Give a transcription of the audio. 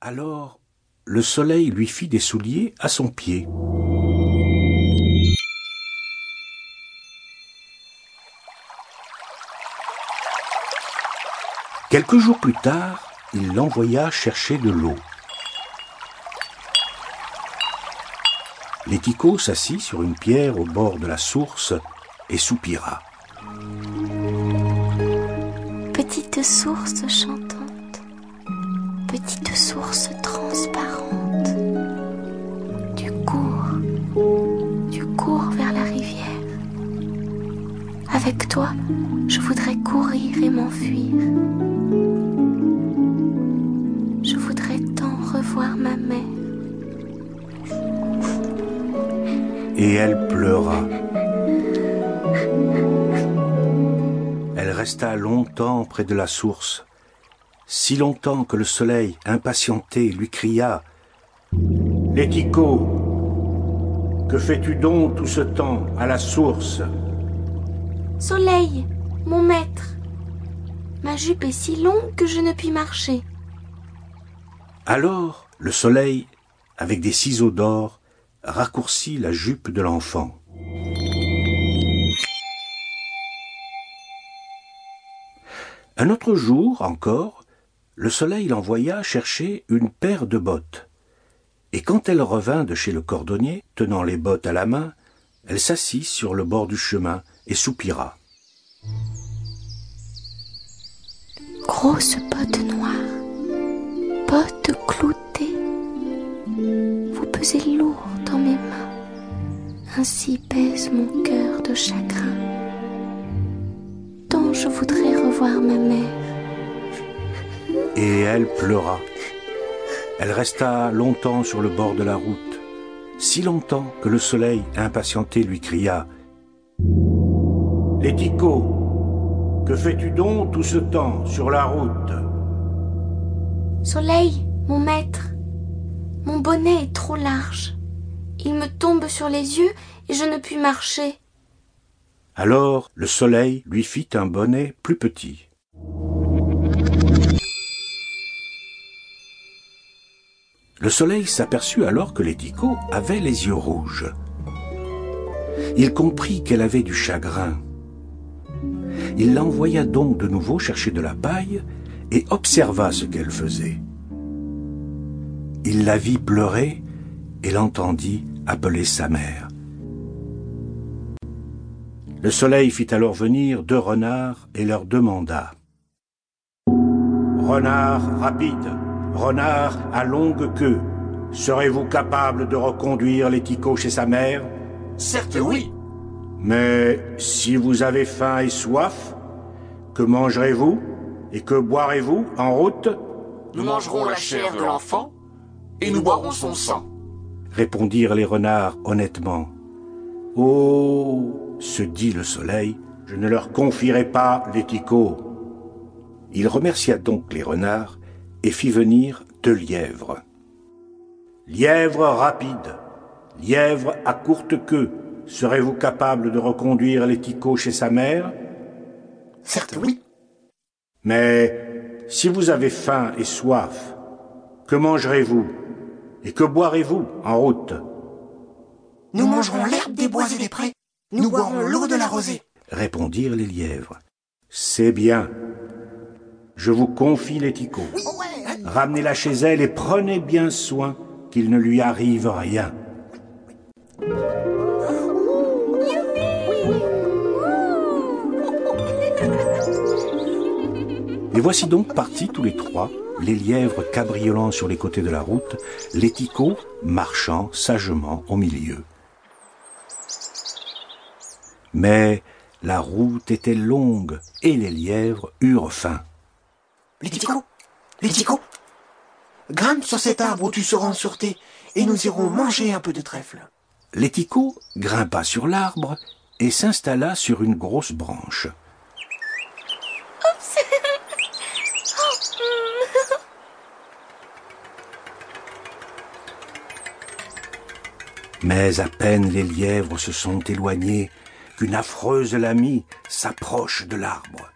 Alors le soleil lui fit des souliers à son pied. Quelques jours plus tard, il l'envoya chercher de l'eau. L'ético s'assit sur une pierre au bord de la source et soupira. Petite source chantante, Avec toi, je voudrais courir et m'enfuir. Je voudrais tant revoir ma mère. Et elle pleura. Elle resta longtemps près de la source, si longtemps que le soleil, impatienté, lui cria Lético, que fais-tu donc tout ce temps à la source? Soleil, mon maître, ma jupe est si longue que je ne puis marcher. Alors le soleil, avec des ciseaux d'or, raccourcit la jupe de l'enfant. Un autre jour encore, le soleil l'envoya chercher une paire de bottes. Et quand elle revint de chez le cordonnier, tenant les bottes à la main, elle s'assit sur le bord du chemin et soupira. Grosse botte noire, botte cloutée, vous pesez lourd dans mes mains, ainsi pèse mon cœur de chagrin. Tant je voudrais revoir ma mère. Et elle pleura. Elle resta longtemps sur le bord de la route, si longtemps que le soleil, impatienté, lui cria Lético, que fais-tu donc tout ce temps sur la route? Soleil, mon maître, mon bonnet est trop large. Il me tombe sur les yeux et je ne puis marcher. Alors le soleil lui fit un bonnet plus petit. Le soleil s'aperçut alors que Lético avait les yeux rouges. Il comprit qu'elle avait du chagrin. Il l'envoya donc de nouveau chercher de la paille et observa ce qu'elle faisait. Il la vit pleurer et l'entendit appeler sa mère. Le soleil fit alors venir deux renards et leur demanda Renard rapide, renard à longue queue, serez-vous capable de reconduire l'ético chez sa mère? Certes oui. Mais si vous avez faim et soif, que mangerez-vous? Et que boirez-vous en route? Nous mangerons la chair de l'enfant et nous boirons son sang. répondirent les renards honnêtement. Oh, se dit le soleil, je ne leur confierai pas l'ético. Il remercia donc les renards et fit venir deux lièvres. Lièvre rapide, lièvre à courte queue, serez-vous capable de reconduire l'ético chez sa mère? Certes oui. Mais si vous avez faim et soif, que mangerez-vous et que boirez-vous en route? Nous mangerons l'herbe des bois et des prés. Nous boirons l'eau de la rosée. répondirent les lièvres. C'est bien. Je vous confie l'ético. Ramenez-la chez elle et prenez bien soin qu'il ne lui arrive rien. Et voici donc partis tous les trois, les lièvres cabriolant sur les côtés de la route, l'ético marchant sagement au milieu. Mais la route était longue et les lièvres eurent faim. Grimpe sur cet arbre où tu seras en sûreté et nous irons manger un peu de trèfle. L'ético grimpa sur l'arbre et s'installa sur une grosse branche. Mais à peine les lièvres se sont éloignés qu'une affreuse lamie s'approche de l'arbre.